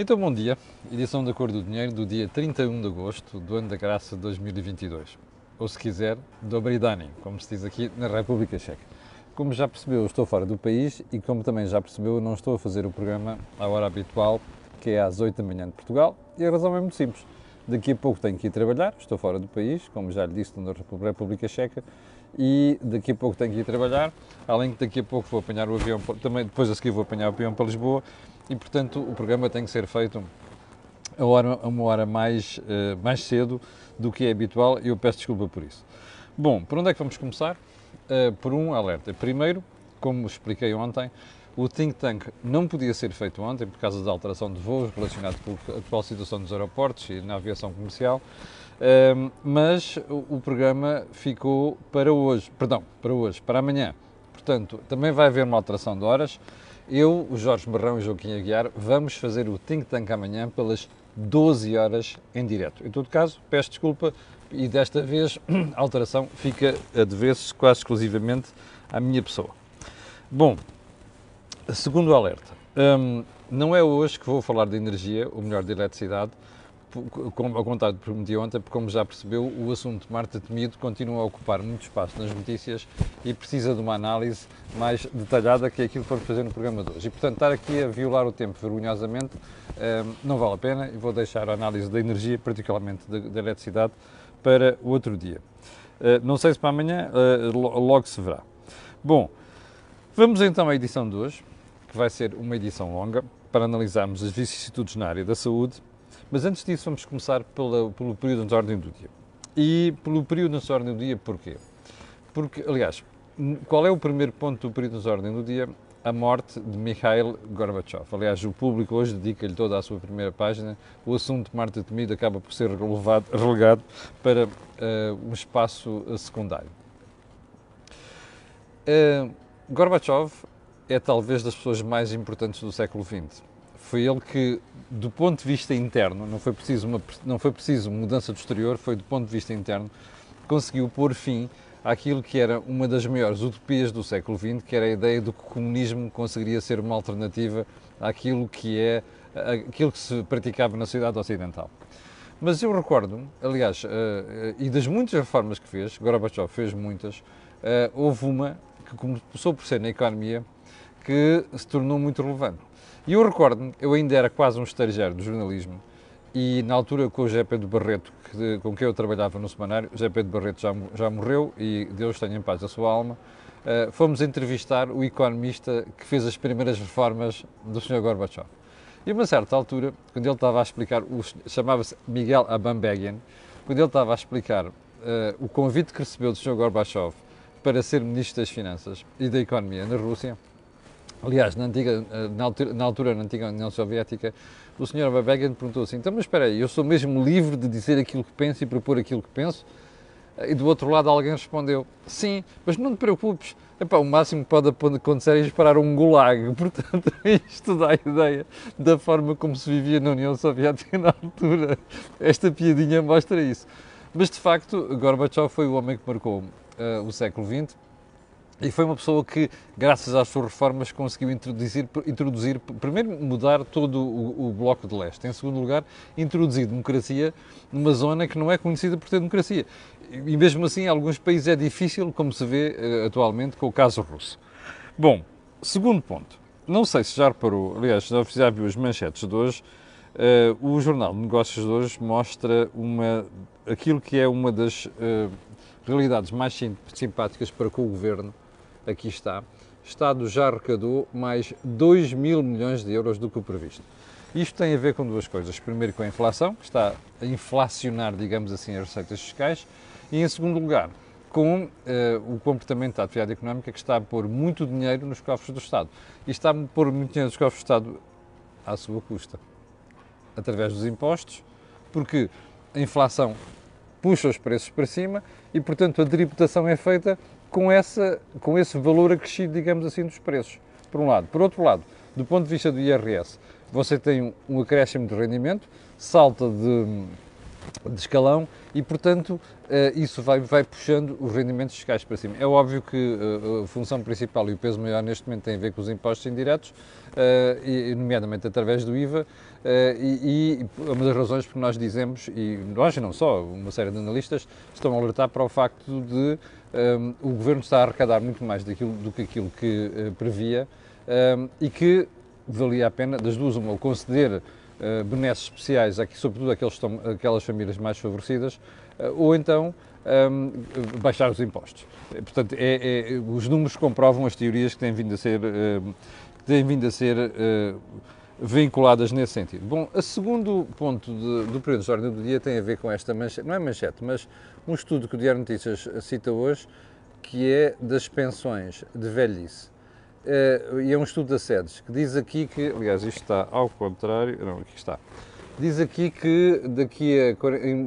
Então, bom dia. Edição da Cor do Dinheiro do dia 31 de agosto do ano da graça de 2022. Ou, se quiser, Dobridani, como se diz aqui na República Checa. Como já percebeu, estou fora do país e, como também já percebeu, não estou a fazer o programa à hora habitual, que é às 8 da manhã de Portugal, e a razão é muito simples. Daqui a pouco tenho que ir trabalhar, estou fora do país, como já lhe disse, na República Checa, e daqui a pouco tenho que ir trabalhar, além que daqui a pouco vou apanhar o avião, também depois a seguir vou apanhar o avião para Lisboa e, portanto, o programa tem que ser feito a, hora, uma hora mais, uh, mais cedo do que é habitual e eu peço desculpa por isso. Bom, por onde é que vamos começar? Uh, por um alerta. Primeiro, como expliquei ontem, o think tank não podia ser feito ontem por causa da alteração de voos relacionado com a atual situação dos aeroportos e na aviação comercial, uh, mas o programa ficou para hoje, perdão, para hoje, para amanhã. Portanto, também vai haver uma alteração de horas. Eu, o Jorge Marrão e o Joaquim Aguiar vamos fazer o Think Tank amanhã pelas 12 horas em direto. Em todo caso, peço desculpa e desta vez a alteração fica a dever-se quase exclusivamente à minha pessoa. Bom, segundo alerta, hum, não é hoje que vou falar de energia, ou melhor, de eletricidade, ao contrário do que prometi ontem, porque como já percebeu, o assunto Marta Temido continua a ocupar muito espaço nas notícias e precisa de uma análise mais detalhada que aquilo que vamos fazer no programa de hoje. E, portanto, estar aqui a violar o tempo vergonhosamente hum, não vale a pena e vou deixar a análise da energia, particularmente da, eletricidade, para o outro dia. Uh, não sei se para amanhã, uh, logo se verá. Bom, vamos então à edição de hoje, que vai ser uma edição longa, para analisarmos as vicissitudes na área da saúde mas antes disso, vamos começar pela, pelo período de ordem do dia. E pelo período de ordem do dia, porquê? Porque, aliás, qual é o primeiro ponto do período de ordem do dia? A morte de Mikhail Gorbachev. Aliás, o público hoje dedica-lhe toda a sua primeira página. O assunto de Marta Temido acaba por ser relegado, relegado para uh, um espaço uh, secundário. Uh, Gorbachev é talvez das pessoas mais importantes do século XX. Foi ele que do ponto de vista interno, não foi preciso uma não foi preciso mudança do exterior, foi do ponto de vista interno, conseguiu pôr fim àquilo que era uma das maiores utopias do século XX, que era a ideia de que o comunismo conseguiria ser uma alternativa àquilo que é aquilo que se praticava na sociedade ocidental. Mas eu recordo, aliás, uh, uh, e das muitas reformas que fez, Gorbachev fez muitas, uh, houve uma que começou por ser na economia que se tornou muito relevante e eu recordo-me, eu ainda era quase um estagiário do jornalismo e na altura com o José Pedro Barreto, que, com quem eu trabalhava no semanário, o José Pedro Barreto já, já morreu e Deus tenha em paz a sua alma, uh, fomos entrevistar o economista que fez as primeiras reformas do Sr. Gorbachev. E uma certa altura, quando ele estava a explicar, chamava-se Miguel Abambegian, quando ele estava a explicar uh, o convite que recebeu do Sr. Gorbachev para ser Ministro das Finanças e da Economia na Rússia, Aliás, na, antiga, eh, na, altura, na altura, na antiga União Soviética, o Sr. Babegan perguntou assim: então, mas espera aí, eu sou mesmo livre de dizer aquilo que penso e propor aquilo que penso? E do outro lado alguém respondeu: sim, mas não te preocupes, Epá, o máximo que pode acontecer é disparar um gulag. Portanto, isto dá a ideia da forma como se vivia na União Soviética na altura. Esta piadinha mostra isso. Mas de facto, Gorbachev foi o homem que marcou uh, o século XX e foi uma pessoa que, graças às suas reformas, conseguiu introduzir, introduzir primeiro, mudar todo o, o, Bloco de Leste. Em segundo lugar, introduzir democracia numa zona que não é conhecida por ter democracia. E mesmo assim, em alguns países é difícil, como se vê uh, atualmente com o caso russo. Bom, segundo ponto. Não sei se já reparou, aliás, já, já viu as manchetes de hoje, uh, o Jornal de Negócios de hoje mostra uma, aquilo que é uma das uh, realidades mais simpáticas para com o Governo, aqui está, Estado já arrecadou mais 2 mil milhões de euros do que o previsto. Isto tem a ver com duas coisas. Primeiro, com a inflação, que está a inflacionar, digamos assim, as receitas fiscais, e em segundo lugar, com uh, o comportamento da atividade económica que está a pôr muito dinheiro nos cofres do Estado. E está a pôr muito dinheiro nos cofres do Estado à sua custa, através dos impostos, porque a inflação puxa os preços para cima e, portanto, a tributação é feita com, essa, com esse valor acrescido, digamos assim, dos preços, por um lado. Por outro lado, do ponto de vista do IRS, você tem um acréscimo de rendimento, salta de de escalão e, portanto, isso vai, vai puxando os rendimentos fiscais para cima. É óbvio que a função principal e o peso maior neste momento tem a ver com os impostos indiretos, nomeadamente através do IVA, e, e uma das razões por nós dizemos, e nós não só, uma série de analistas estão a alertar para o facto de um, o Governo está a arrecadar muito mais daquilo, do que aquilo que uh, previa um, e que valia a pena, das duas, uma, conceder uh, benesses especiais, aqui, sobretudo aqueles estão, aquelas famílias mais favorecidas, uh, ou então um, baixar os impostos. Portanto, é, é, os números comprovam as teorias que têm vindo a ser, uh, têm vindo a ser uh, vinculadas nesse sentido. Bom, o segundo ponto de, do período de ordem do dia tem a ver com esta manchete, não é manchete, mas um estudo que o Diário Notícias cita hoje, que é das pensões de velhice. Uh, e é um estudo da SEDES, que diz aqui que, aliás, isto está ao contrário, não, aqui está, diz aqui que daqui a,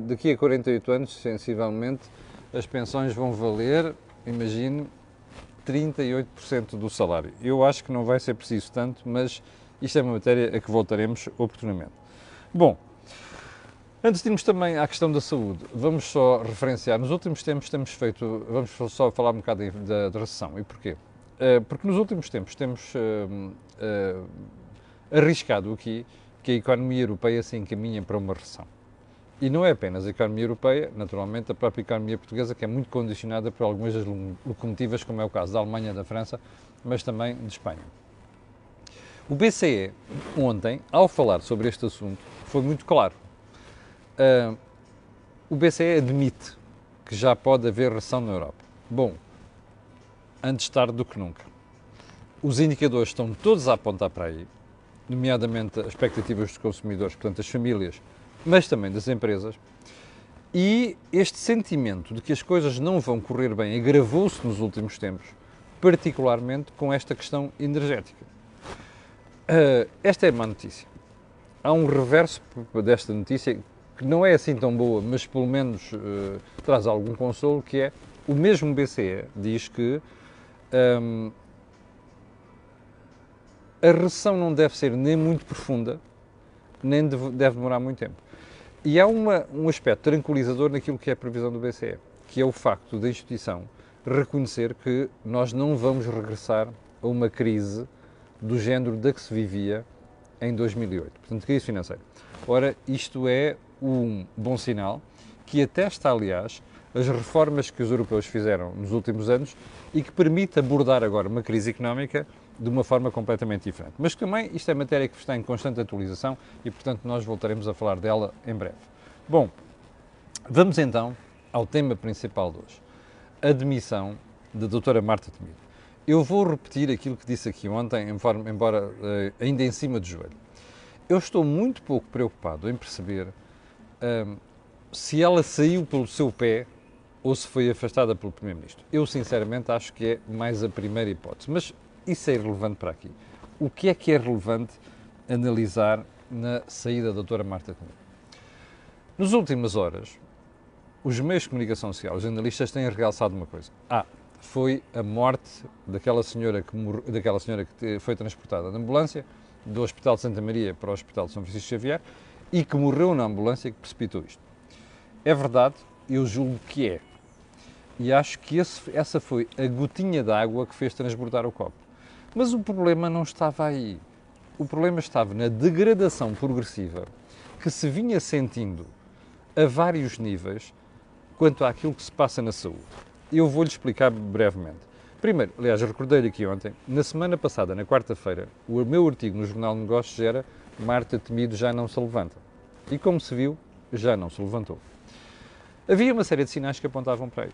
daqui a 48 anos, sensivelmente, as pensões vão valer, imagine, 38% do salário. Eu acho que não vai ser preciso tanto, mas isto é uma matéria a que voltaremos oportunamente. Bom, Antes de irmos também à questão da saúde, vamos só referenciar. Nos últimos tempos temos feito, vamos só falar um bocado da, da recessão. E porquê? Eh, porque nos últimos tempos temos uh, uh, arriscado aqui que a economia europeia se encaminha para uma recessão. E não é apenas a economia europeia, naturalmente, a própria economia portuguesa, que é muito condicionada por algumas das locomotivas, como é o caso da Alemanha, da França, mas também de Espanha. O BCE, ontem, ao falar sobre este assunto, foi muito claro. Uh, o BCE admite que já pode haver recessão na Europa. Bom, antes tarde do que nunca. Os indicadores estão todos a apontar para aí, nomeadamente as expectativas dos consumidores, portanto, das famílias, mas também das empresas. E este sentimento de que as coisas não vão correr bem agravou-se nos últimos tempos, particularmente com esta questão energética. Uh, esta é má notícia. Há um reverso desta notícia que não é assim tão boa, mas pelo menos uh, traz algum consolo, que é o mesmo BCE diz que um, a recessão não deve ser nem muito profunda, nem deve, deve demorar muito tempo. E há uma, um aspecto tranquilizador naquilo que é a previsão do BCE, que é o facto da instituição reconhecer que nós não vamos regressar a uma crise do género da que se vivia em 2008, portanto, crise financeira. Ora, isto é um bom sinal, que atesta, aliás, as reformas que os europeus fizeram nos últimos anos e que permite abordar agora uma crise económica de uma forma completamente diferente. Mas também isto é matéria que está em constante atualização e, portanto, nós voltaremos a falar dela em breve. Bom, vamos então ao tema principal de hoje, a demissão da doutora Marta Temido. Eu vou repetir aquilo que disse aqui ontem, embora uh, ainda em cima do joelho. Eu estou muito pouco preocupado em perceber se ela saiu pelo seu pé ou se foi afastada pelo Primeiro-Ministro. Eu, sinceramente, acho que é mais a primeira hipótese. Mas isso é irrelevante para aqui. O que é que é relevante analisar na saída da doutora Marta Temido? Nas últimas horas, os meios de comunicação social, os jornalistas têm realçado uma coisa. Ah, foi a morte daquela senhora que, mor... daquela senhora que foi transportada na ambulância do Hospital de Santa Maria para o Hospital de São Francisco Xavier e que morreu na ambulância que precipitou isto. É verdade, eu julgo que é e acho que esse, essa foi a gotinha d'água que fez transbordar o copo. Mas o problema não estava aí. O problema estava na degradação progressiva que se vinha sentindo a vários níveis quanto àquilo que se passa na saúde. Eu vou-lhe explicar brevemente. Primeiro, aliás, recordei-lhe aqui ontem, na semana passada, na quarta-feira, o meu artigo no Jornal de Negócios era Marta Temido já não se levanta. E como se viu, já não se levantou. Havia uma série de sinais que apontavam para aí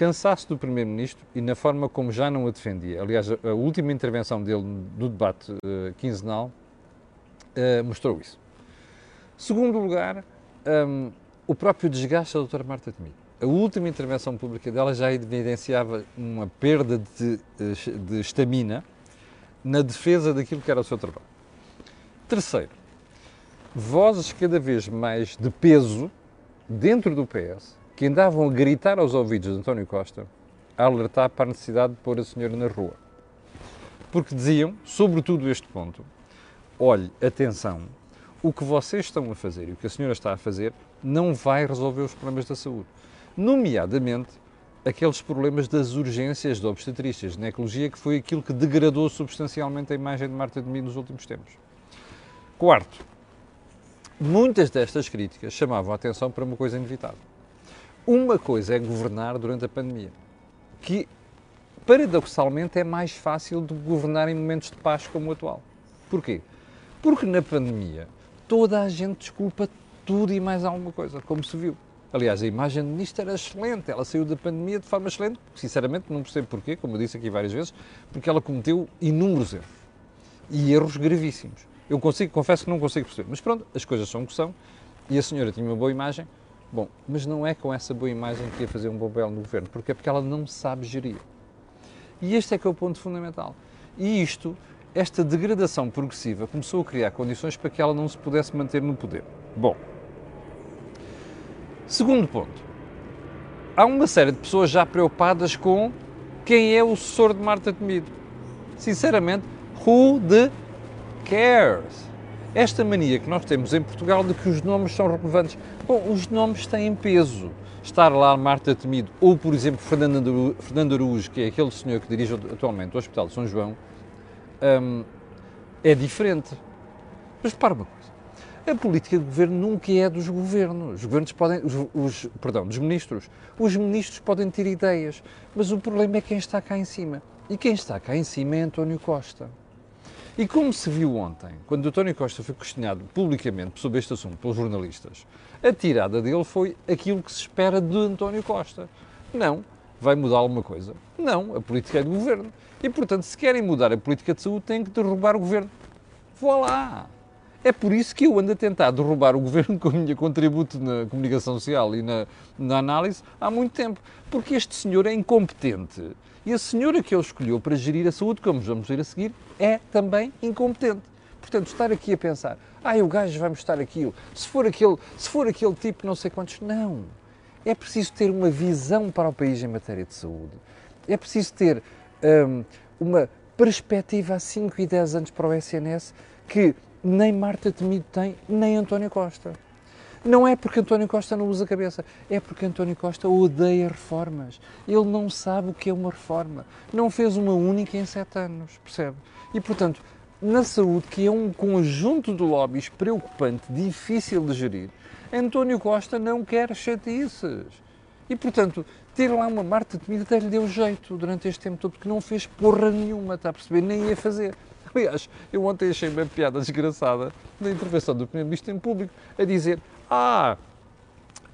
cansaço do Primeiro-Ministro e na forma como já não a defendia. Aliás, a, última intervenção dele no debate uh, quinzenal uh, mostrou isso. Segundo lugar, um, o próprio desgaste da doutora Marta Temido. A última intervenção pública dela já evidenciava uma perda de, eh, de estamina na defesa daquilo que era o seu trabalho. Terceiro, vozes cada vez mais de peso dentro do PS que andavam a gritar aos ouvidos de António Costa a alertar para a necessidade de pôr a senhora na rua. Porque diziam, sobretudo este ponto, olhe, atenção, o que vocês estão a fazer e o que a senhora está a fazer não vai resolver os problemas da saúde. Nomeadamente aqueles problemas das urgências de obstetrícias, de ginecologia, que foi aquilo que degradou substancialmente a imagem de Marta de Mim nos últimos tempos. Quarto, muitas destas críticas chamavam a atenção para uma coisa inevitável. Uma coisa é governar durante a pandemia, que paradoxalmente é mais fácil de governar em momentos de paz como o atual. Porquê? Porque na pandemia toda a gente desculpa tudo e mais alguma coisa, como se viu. Aliás, a imagem do ministro era excelente, ela saiu da pandemia de forma excelente, sinceramente não percebo porquê, como eu disse aqui várias vezes, porque ela cometeu inúmeros erros. E erros gravíssimos. Eu consigo, confesso que não consigo perceber, mas pronto, as coisas são o que são, e a senhora tinha uma boa imagem, bom, mas não é com essa boa imagem que ia fazer um bom papel no governo, porque é porque ela não sabe gerir. E este é que é o ponto fundamental. E isto, esta degradação progressiva, começou a criar condições para que ela não se pudesse manter no poder. Bom, Segundo ponto, há uma série de pessoas já preocupadas com quem é o sucessor de Marta Temido. Sinceramente, who the cares? Esta mania que nós temos em Portugal de que os nomes são relevantes. Bom, os nomes têm peso. Estar lá Marta Temido ou, por exemplo, Fernando Araújo, que é aquele senhor que dirige atualmente o Hospital de São João, hum, é diferente. Mas para uma coisa. A política de governo nunca é dos governos. Os governos podem, os, os, perdão, dos ministros. Os ministros podem ter ideias, mas o problema é quem está cá em cima. E quem está cá em cima é António Costa. E como se viu ontem, quando António Costa foi questionado publicamente sobre este assunto pelos jornalistas, a tirada dele foi aquilo que se espera de António Costa. Não, vai mudar alguma coisa? Não, a política é do governo. E, portanto, se querem mudar a política de saúde, têm que derrubar o governo. Vá lá! É por isso que eu ando a tentar derrubar o governo com o meu contributo na comunicação social e na, na, análise há muito tempo. Porque este senhor é incompetente. E a senhora que ele escolheu para gerir a saúde, como vamos ver a seguir, é também incompetente. Portanto, estar aqui a pensar, ah, o gajo vai mostrar aquilo, se for aquele, se for aquele tipo não sei quantos. Não. É preciso ter uma visão para o país em matéria de saúde. É preciso ter hum, uma perspectiva a 5 e 10 anos para o SNS que nem Marta Temido tem, nem António Costa. Não é porque António Costa não usa a cabeça, é porque António Costa odeia reformas. Ele não sabe o que é uma reforma. Não fez uma única em sete anos, percebe? E, portanto, na saúde, que é um conjunto de lobbies preocupante, difícil de gerir, António Costa não quer chatices. E, portanto, ter lá uma Marta Temido até lhe deu jeito durante este tempo todo, porque não fez porra nenhuma, está a perceber? Nem ia fazer. Aliás, eu ontem achei uma piada desgraçada na intervenção do Primeiro-Ministro em público, a dizer: Ah,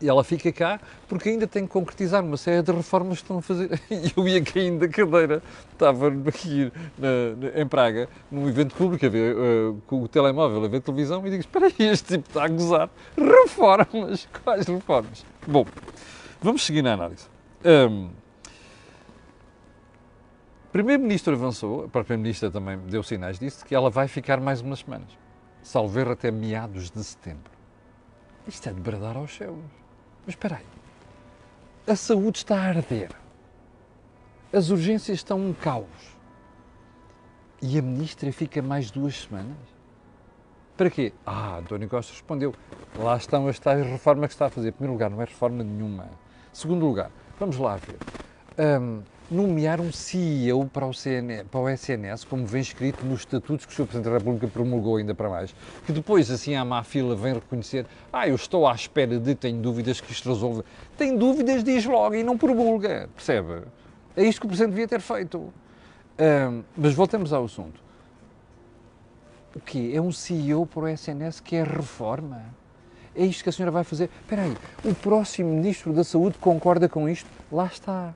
e ela fica cá porque ainda tem que concretizar uma série de reformas que estão a fazer. E eu ia caindo da cadeira, estava aqui na, na, em Praga, num evento público, a ver, uh, com o telemóvel a ver televisão, e digo: Espera aí, este tipo está a gozar. Reformas? Quais reformas? Bom, vamos seguir na análise. Um, Primeiro-Ministro avançou, a própria Ministra também deu sinais disso, que ela vai ficar mais umas semanas. Salver até meados de setembro. Isto é de bradar aos céus. Mas espera aí. A saúde está a arder. As urgências estão um caos. E a Ministra fica mais duas semanas? Para quê? Ah, António Costa respondeu. Lá estão as tais reformas que está a fazer. Em primeiro lugar, não é reforma nenhuma. Segundo lugar, vamos lá ver. Um, nomear um CEO para o, para o SNS, como vem escrito nos estatutos que o Sr. Presidente da República promulgou ainda para mais, que depois, assim, à má fila, vem reconhecer, ah, eu estou à espera de, tenho dúvidas que isto resolva. Tem dúvidas, diz logo e não promulga, percebe? É isto que o Presidente devia ter feito. Um, mas voltemos ao assunto. O quê? É um CEO para o SNS que é reforma? É isto que a senhora vai fazer? Espera aí, o próximo Ministro da Saúde concorda com isto? Lá está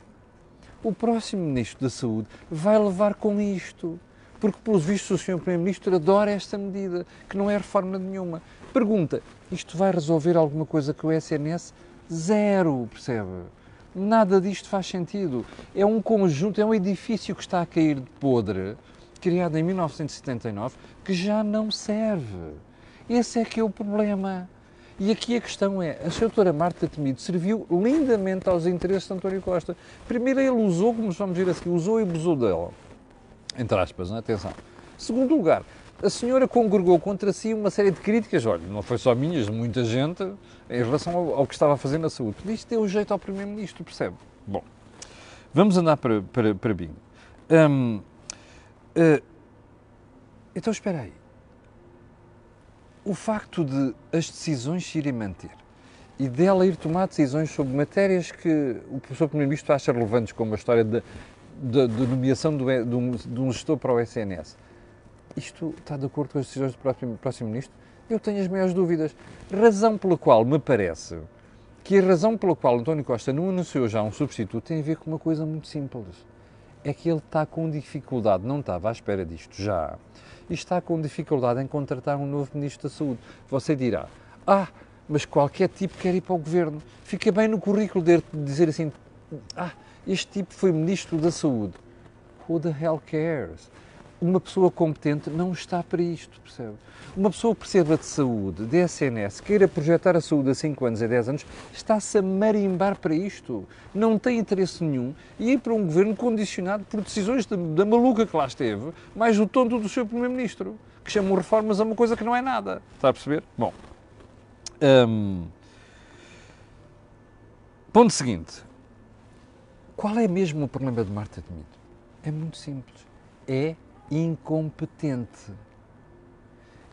o próximo Ministro da Saúde vai levar com isto. Porque, pelos vistos, o Sr. Primeiro-Ministro adora esta medida, que não é reforma nenhuma. Pergunta: isto vai resolver alguma coisa com o SNS? Zero, percebe? Nada disto faz sentido. É um conjunto, é um edifício que está a cair de podre, criado em 1979, que já não serve. Esse é que é o problema. E aqui a questão é, a doutora Marta Temido serviu lindamente aos interesses de António Costa. Primeiro ele usou, como vamos ver aqui, usou e abusou dela. Entre aspas, não é? atenção. Segundo lugar, a senhora congregou contra si uma série de críticas, olha, não foi só minhas, de muita gente, em relação ao, ao que estava a fazer na saúde. Isto deu jeito ao Primeiro-Ministro, percebe? Bom, vamos andar para, para, para Bingo. Hum, uh, então, espera aí. O facto de as decisões se irem manter e dela ir tomar decisões sobre matérias que o professor Primeiro-Ministro acha relevantes, como a história da nomeação de um, de um gestor para o SNS, isto está de acordo com as decisões do próximo, próximo Ministro? Eu tenho as maiores dúvidas. Razão pela qual me parece que a razão pela qual António Costa não anunciou já um substituto tem a ver com uma coisa muito simples. É que ele está com dificuldade, não estava à espera disto já, e está com dificuldade em contratar um novo Ministro da Saúde. Você dirá, ah, mas qualquer tipo quer ir para o Governo. Fica bem no currículo de dizer assim, ah, este tipo foi Ministro da Saúde. Who the hell cares? Uma pessoa competente não está para isto, percebe? Uma pessoa que perceba de saúde, de SNS, queira projetar a saúde a 5 anos, a 10 anos, está-se a marimbar para isto. Não tem interesse nenhum e ir para um governo condicionado por decisões da, da maluca que lá esteve, mais o tonto do seu Primeiro-Ministro, que chamam reformas a uma coisa que não é nada. Está a perceber? Bom. Hum, ponto seguinte. Qual é mesmo o problema de Marta Temido? É muito simples. É incompetente.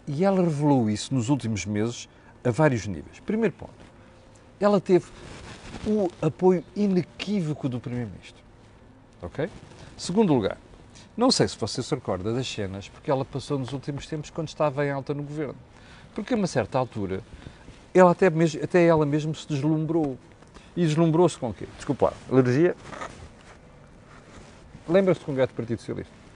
E ela revelou isso nos últimos meses a vários níveis. Primeiro ponto, ela teve o apoio inequívoco do Primeiro-Ministro. Ok? Segundo lugar, não sei se você se recorda das cenas, porque ela passou nos últimos tempos quando estava em alta no governo. Porque a uma certa altura, ela até, mesmo, até ela mesma se deslumbrou. E deslumbrou-se com o quê? Desculpa alergia. Lembra-se do Congresso do Partido Socialista?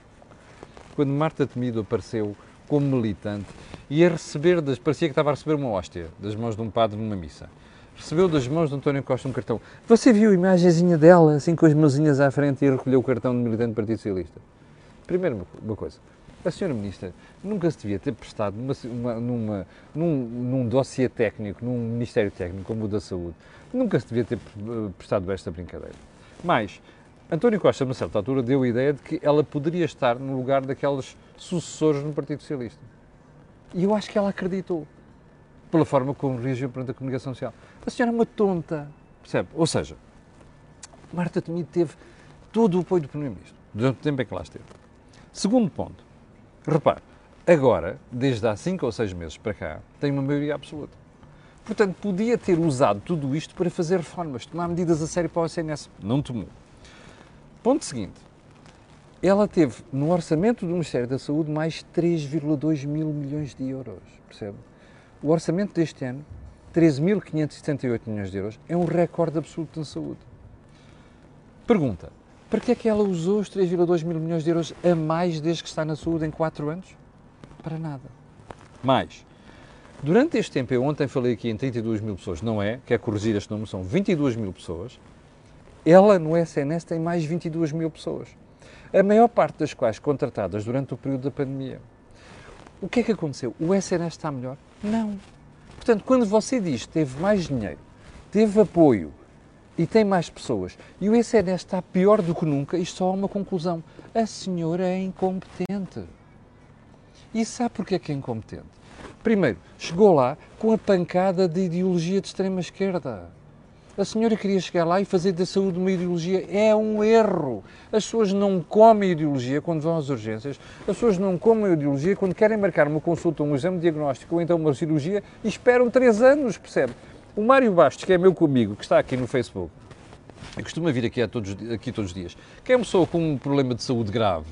Quando Marta Temido apareceu como militante e a receber, das, parecia que estava a receber uma hóstia das mãos de um padre numa missa. Recebeu das mãos de António Costa um cartão. Você viu a imagenzinha dela, assim com as mãozinhas à frente e recolheu o cartão de militante do Partido Socialista? Primeiro, uma coisa. A senhora Ministra nunca se devia ter prestado numa, uma, numa, num, num dossiê técnico, num Ministério Técnico como o da Saúde, nunca se devia ter prestado esta brincadeira. Mas António Costa, a certa altura, deu a ideia de que ela poderia estar no lugar daqueles sucessores no Partido Socialista. E eu acho que ela acreditou, pela forma como reagiu perante a comunicação social. A senhora é uma tonta, percebe? Ou seja, Marta Temido teve todo o apoio do Primeiro-Ministro, durante o tempo em que lá esteve. Segundo ponto, repare, agora, desde há cinco ou seis meses para cá, tem uma maioria absoluta. Portanto, podia ter usado tudo isto para fazer reformas, tomar medidas a sério para o SNS. Não tomou. Ponto seguinte. Ela teve no orçamento do Ministério da Saúde mais 3,2 mil milhões de euros, percebe? O orçamento deste ano, 13.578 milhões de euros, é um recorde absoluto na saúde. Pergunta, para que é que ela usou os 3,2 mil milhões de euros a mais desde que está na saúde em 4 anos? Para nada. Mais. Durante este tempo, eu ontem falei aqui em 32 mil pessoas, não é? Quer corrigir este número, são 22 mil pessoas. Ela, no SNS, tem mais 22 mil pessoas, a maior parte das quais contratadas durante o período da pandemia. O que é que aconteceu? O SNS está melhor? Não. Portanto, quando você diz que teve mais dinheiro, teve apoio e tem mais pessoas, e o SNS está pior do que nunca, isto só há uma conclusão. A senhora é incompetente. E sabe porquê que é incompetente? Primeiro, chegou lá com a pancada de ideologia de extrema-esquerda. A senhora queria chegar lá e fazer da saúde uma ideologia. É um erro. As pessoas não comem ideologia quando vão às urgências. As pessoas não comem ideologia quando querem marcar uma consulta, um exame diagnóstico ou então uma cirurgia e esperam três anos, percebe? O Mário Bastos, que é meu comigo, que está aqui no Facebook, e costuma vir aqui, a todos, aqui todos os dias, que é uma pessoa com um problema de saúde grave.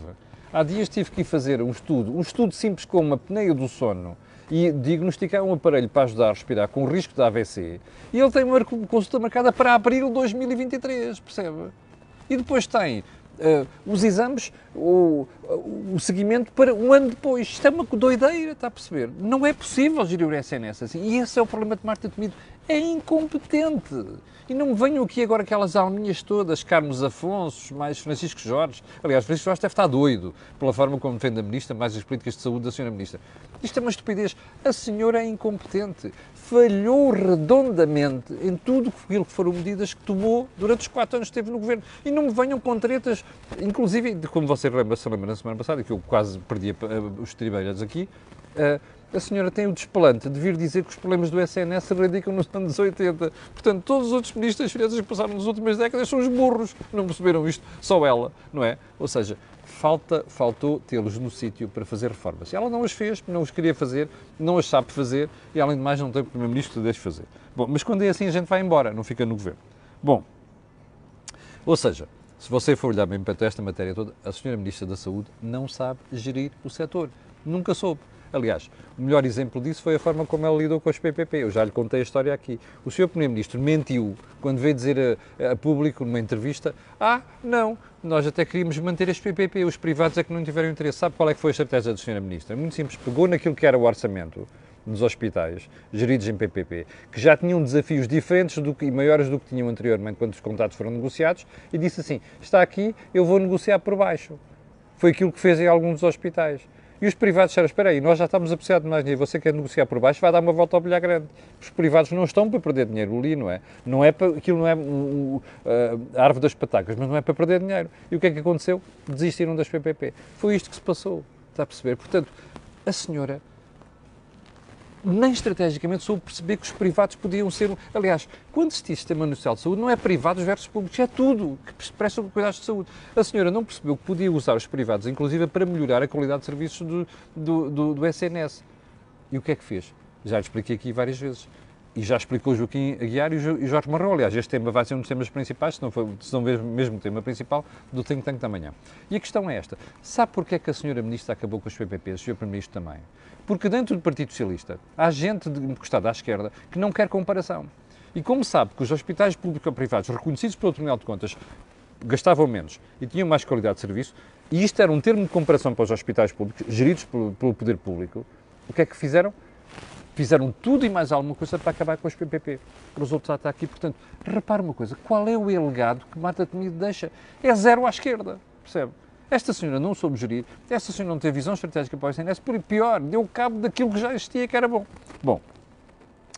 Há dias tive que ir fazer um estudo, um estudo simples como uma apneia do sono, e diagnosticar um aparelho para ajudar a respirar com risco de AVC e ele tem uma consulta marcada para abril de 2023, percebe? E depois tem uh, os exames, o, o seguimento para um ano depois. Isto é uma doideira, está a perceber? Não é possível gerir o SNS assim. E esse é o problema de Marta Temido. É incompetente. E não me venham aqui agora aquelas alminhas todas, Carlos Afonso, mais Francisco Jorge. Aliás, Francisco Jorge deve estar doido pela forma como defende a Ministra, mais as políticas de saúde da Sra. Ministra. Isto é uma estupidez. A senhora é incompetente. Falhou redondamente em tudo aquilo que foram medidas que tomou durante os quatro anos que esteve no governo. E não me venham com tretas, inclusive, como você lembra, se lembra na semana passada, que eu quase perdi os tribeiros aqui, uh, a senhora tem o despelante de vir dizer que os problemas do SNS se radicam nos anos 80. Portanto, todos os outros ministros finanças que passaram nas últimas décadas são os burros. Não perceberam isto? Só ela, não é? Ou seja, falta, faltou tê-los no sítio para fazer reformas. Ela não as fez, não as queria fazer, não as sabe fazer e, além de mais, não tem o Primeiro-Ministro que deixe fazer. Bom, mas quando é assim, a gente vai embora, não fica no governo. Bom, ou seja, se você for olhar bem para esta matéria toda, a senhora Ministra da Saúde não sabe gerir o setor. Nunca soube. Aliás, o melhor exemplo disso foi a forma como ela lidou com os PPP. Eu já lhe contei a história aqui. O Sr. Primeiro-Ministro mentiu quando veio dizer a, a, público numa entrevista: Ah, não, nós até queríamos manter as PPP, os privados é que não tiveram interesse. Sabe qual é que foi a estratégia da Sra. Ministra? Muito simples, pegou naquilo que era o orçamento nos hospitais geridos em PPP, que já tinham desafios diferentes do que, e maiores do que tinham anteriormente quando os contratos foram negociados, e disse assim: está aqui, eu vou negociar por baixo. Foi aquilo que fez em alguns dos hospitais. E os privados disseram, espera aí, nós já estamos a precisar de mais dinheiro, você quer negociar por baixo, vai dar uma volta ao bilhar grande. Os privados não estão para perder dinheiro ali, não é? Não é para, aquilo não é uh, a árvore das patacas, mas não é para perder dinheiro. E o que é que aconteceu? Desistiram das PPP. Foi isto que se passou, está a perceber? Portanto, a senhora nem estrategicamente soube perceber que os privados podiam ser. Aliás, quando se diz Sistema Nacional de Saúde, não é privados versus públicos, é tudo que presta cuidados de saúde. A senhora não percebeu que podia usar os privados, inclusive, para melhorar a qualidade de serviços do, do, do, do SNS. E o que é que fez? Já lhe expliquei aqui várias vezes. E já explicou Joaquim Aguiar e Jorge Marrão. Aliás, este tema vai ser um dos temas principais, se não for se não mesmo, o tema principal, do Think Tank da manhã. E a questão é esta. Sabe porquê é que a senhora Ministra acabou com os PPPs, o Sr. Primeiro-Ministro também? Porque dentro do Partido Socialista há gente encostada à esquerda que não quer comparação. E como sabe que os hospitais públicos ou privados reconhecidos pelo Tribunal de Contas gastavam menos e tinham mais qualidade de serviço, e isto era um termo de comparação para os hospitais públicos, geridos pelo, pelo poder público, o que é que fizeram? Fizeram tudo e mais alguma coisa para acabar com os PPP. O resultado está aqui. Portanto, repare uma coisa: qual é o legado que Marta Temido deixa? É zero à esquerda, percebe? Esta senhora não soube gerir, esta senhora não teve visão estratégica para o SNS, por pior, deu cabo daquilo que já existia que era bom. Bom,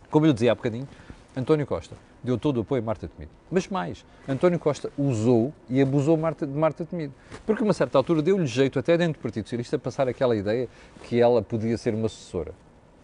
como eu dizia há bocadinho, António Costa deu todo o apoio a Marta Temido. Mas mais, António Costa usou e abusou Marta, de Marta Temido. Porque a uma certa altura deu-lhe jeito, até dentro do Partido Socialista, passar aquela ideia que ela podia ser uma assessora.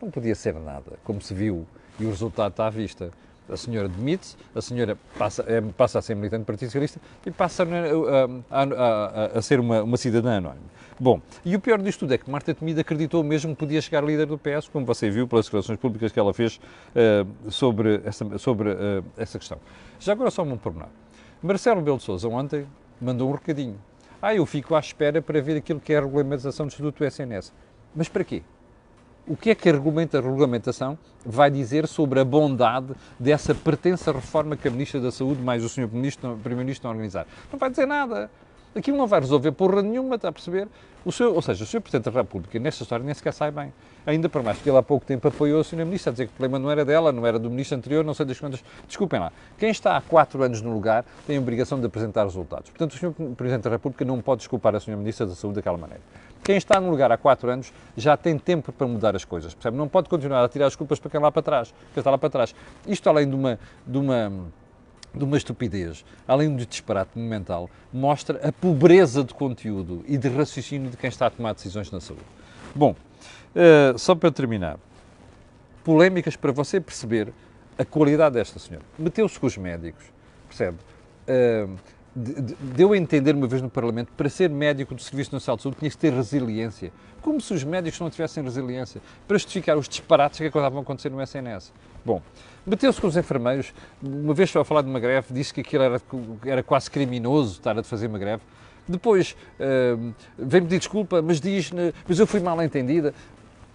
Não podia ser nada, como se viu, e o resultado está à vista a senhora demite-se, a senhora passa, é, passa a ser militante do Partido Socialista e passa a, a, a, a ser uma, uma, cidadã anónima. Bom, e o pior disto tudo é que Marta Temido acreditou mesmo que podia chegar líder do PS, como você viu pelas declarações públicas que ela fez uh, sobre, essa, sobre uh, essa questão. Já agora só um pormenor. Marcelo Belo de Souza ontem mandou um recadinho. Ah, eu fico à espera para ver aquilo que é a regulamentação do Estatuto do SNS. Mas para quê? O que é que a regulamentação vai dizer sobre a bondade dessa pertença reforma que a Ministra da Saúde mais o Sr. Primeiro-Ministro estão a organizar? Não vai dizer nada. Aquilo não vai resolver porra nenhuma, está a perceber? O senhor, ou seja, o Sr. Presidente da República, nesta história, nem sequer sai bem. Ainda por mais que ele há pouco tempo apoiou a Sra. Ministra, a dizer que o problema não era dela, não era do Ministro anterior, não sei das quantas. Desculpem lá. Quem está há quatro anos no lugar tem a obrigação de apresentar resultados. Portanto, o Sr. Presidente da República não pode desculpar a Sra. Ministra da Saúde daquela maneira. Quem está no lugar há quatro anos já tem tempo para mudar as coisas, percebe? Não pode continuar a tirar as culpas para quem lá para trás, quem está lá para trás. Isto além de uma, de uma, de uma estupidez, além de disparate mental, mostra a pobreza de conteúdo e de raciocínio de quem está a tomar decisões na saúde. Bom, uh, só para terminar, polémicas para você perceber a qualidade desta senhora. Meteu-se com os médicos, percebe? Uh, deu a entender uma vez no Parlamento para ser médico do Serviço Nacional de Saúde tinha que ter resiliência. Como se os médicos não tivessem resiliência para justificar os disparates que acabavam a acontecer no SNS. Bom, bateu-se com os enfermeiros, uma vez a falar de uma greve, disse que aquilo era, era quase criminoso estar a fazer uma greve. Depois uh, vem pedir desculpa, mas diz, mas eu fui mal entendida.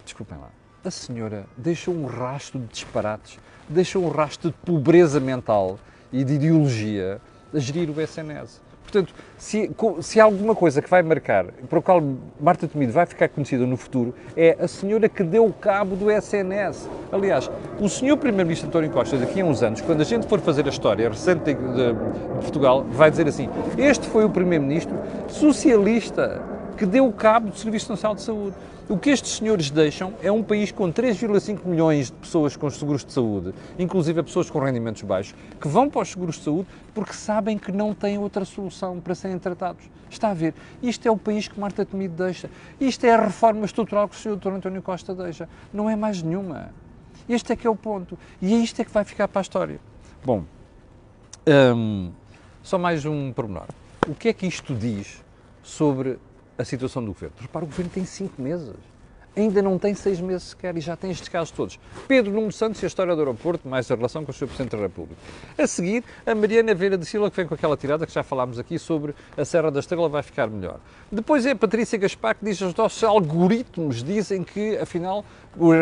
Desculpem lá, a senhora deixou um rastro de disparates, deixou um rastro de pobreza mental e de ideologia a gerir o SNS. Portanto, se, se há alguma coisa que vai marcar, para o qual Marta Temido vai ficar conhecida no futuro, é a senhora que deu cabo do SNS. Aliás, o senhor Primeiro-Ministro António Costa, daqui a uns anos, quando a gente for fazer a história recente de, de, de Portugal, vai dizer assim: este foi o Primeiro-Ministro socialista que deu cabo do Serviço Nacional de Saúde. O que estes senhores deixam é um país com 3,5 milhões de pessoas com seguros de saúde, inclusive pessoas com rendimentos baixos, que vão para os seguros de saúde porque sabem que não têm outra solução para serem tratados. Está a ver? Isto é o país que Marta Temido deixa. Isto é a reforma estrutural que o Sr. Dr. António Costa deixa. Não é mais nenhuma. Este é que é o ponto. E é isto é que vai ficar para a história. Bom, hum, só mais um pormenor. O que é que isto diz sobre a situação do governo. Repara, o governo tem cinco meses. Ainda não tem seis meses sequer e já tem estes casos todos. Pedro Nuno Santos e a história do aeroporto, mais a relação com o Sr. Presidente da República. A seguir, a Mariana Veira de Silva, que vem com aquela tirada que já falámos aqui sobre a Serra da Estrela vai ficar melhor. Depois é a Patrícia Gaspar que diz que os nossos algoritmos dizem que, afinal,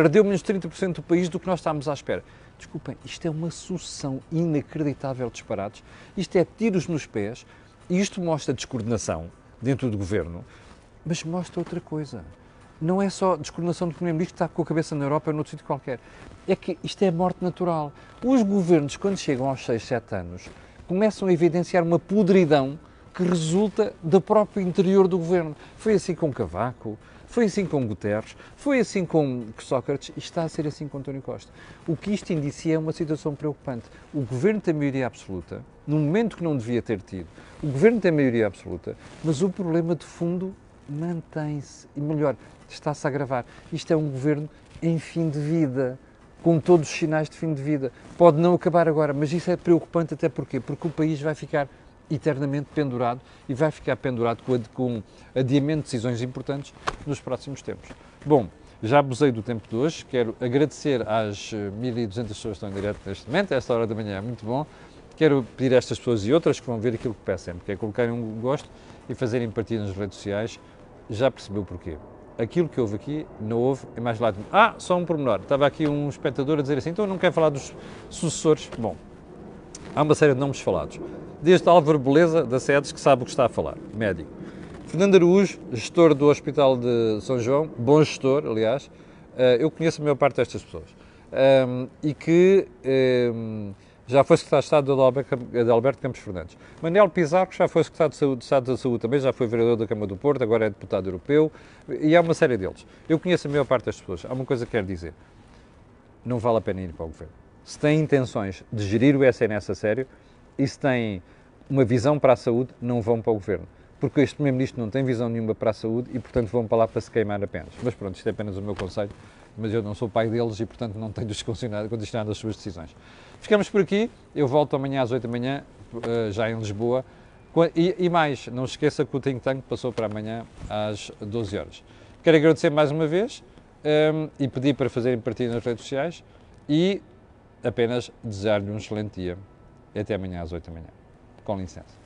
ardeu menos 30% do país do que nós estávamos à espera. Desculpem, isto é uma sucessão inacreditável de disparates. Isto é tiros nos pés e isto mostra descoordenação dentro do governo mas mostra outra coisa. Não é só descoordenação do Primeiro-Ministro que está com a cabeça na Europa ou noutro sítio qualquer. É que isto é morte natural. Os governos, quando chegam aos 6, 7 anos, começam a evidenciar uma podridão que resulta do próprio interior do governo. Foi assim com Cavaco, foi assim com Guterres, foi assim com Sócrates e está a ser assim com António Costa. O que isto indicia é uma situação preocupante. O governo tem maioria absoluta, num momento que não devia ter tido. O governo tem maioria absoluta, mas o problema de fundo mantém-se e, melhor, está-se a agravar. Isto é um governo em fim de vida, com todos os sinais de fim de vida. Pode não acabar agora, mas isso é preocupante até porquê? Porque o país vai ficar eternamente pendurado e vai ficar pendurado com, com adiamento de decisões importantes nos próximos tempos. Bom, já abusei do tempo de hoje, quero agradecer às 1.200 eh, pessoas que estão em direto neste momento, esta hora da manhã é muito bom. Quero pedir a estas pessoas e outras que vão ver aquilo que peço sempre, que é colocarem um gosto e fazerem partida nas redes sociais já percebeu porquê. Aquilo que houve aqui não houve em mais lado. Ah, só um pormenor. Estava aqui um espectador a dizer assim, então não quer falar dos sucessores. Bom, há uma série de nomes falados. Desde Álvaro Beleza, da SEDES, que sabe o que está a falar, médico. Fernando Araújo, gestor do Hospital de São João, bom gestor, aliás. Eh, eu conheço a maior parte destas pessoas. E que já foi secretário de Estado de Alberto Campos Fernandes. Manuel Pizarro já foi secretário de, Saúde, de Estado da Saúde também, já foi vereador da Câmara do Porto, agora é deputado europeu, e há uma série deles. Eu conheço a maior parte das pessoas. Há uma coisa que quero dizer. Não vale a pena ir para o governo. Se têm intenções de gerir o SNS a sério e se têm uma visão para a saúde, não vão para o governo. Porque este Primeiro-Ministro não tem visão nenhuma para a saúde e, portanto, vão para lá para se queimar apenas. Mas pronto, isto é apenas o meu conselho, mas eu não sou pai deles e, portanto, não tenho condicionado as suas decisões. Ficamos por aqui. Eu volto amanhã às 8 da manhã, eh, já em Lisboa. E, e mais, não esqueça que o Think Tank passou para amanhã às 12 horas. Quero agradecer mais uma vez um, ehm, e pedir para fazerem partida nas redes sociais e apenas desejar-lhe um excelente dia. E até amanhã às 8 da manhã. Com licença.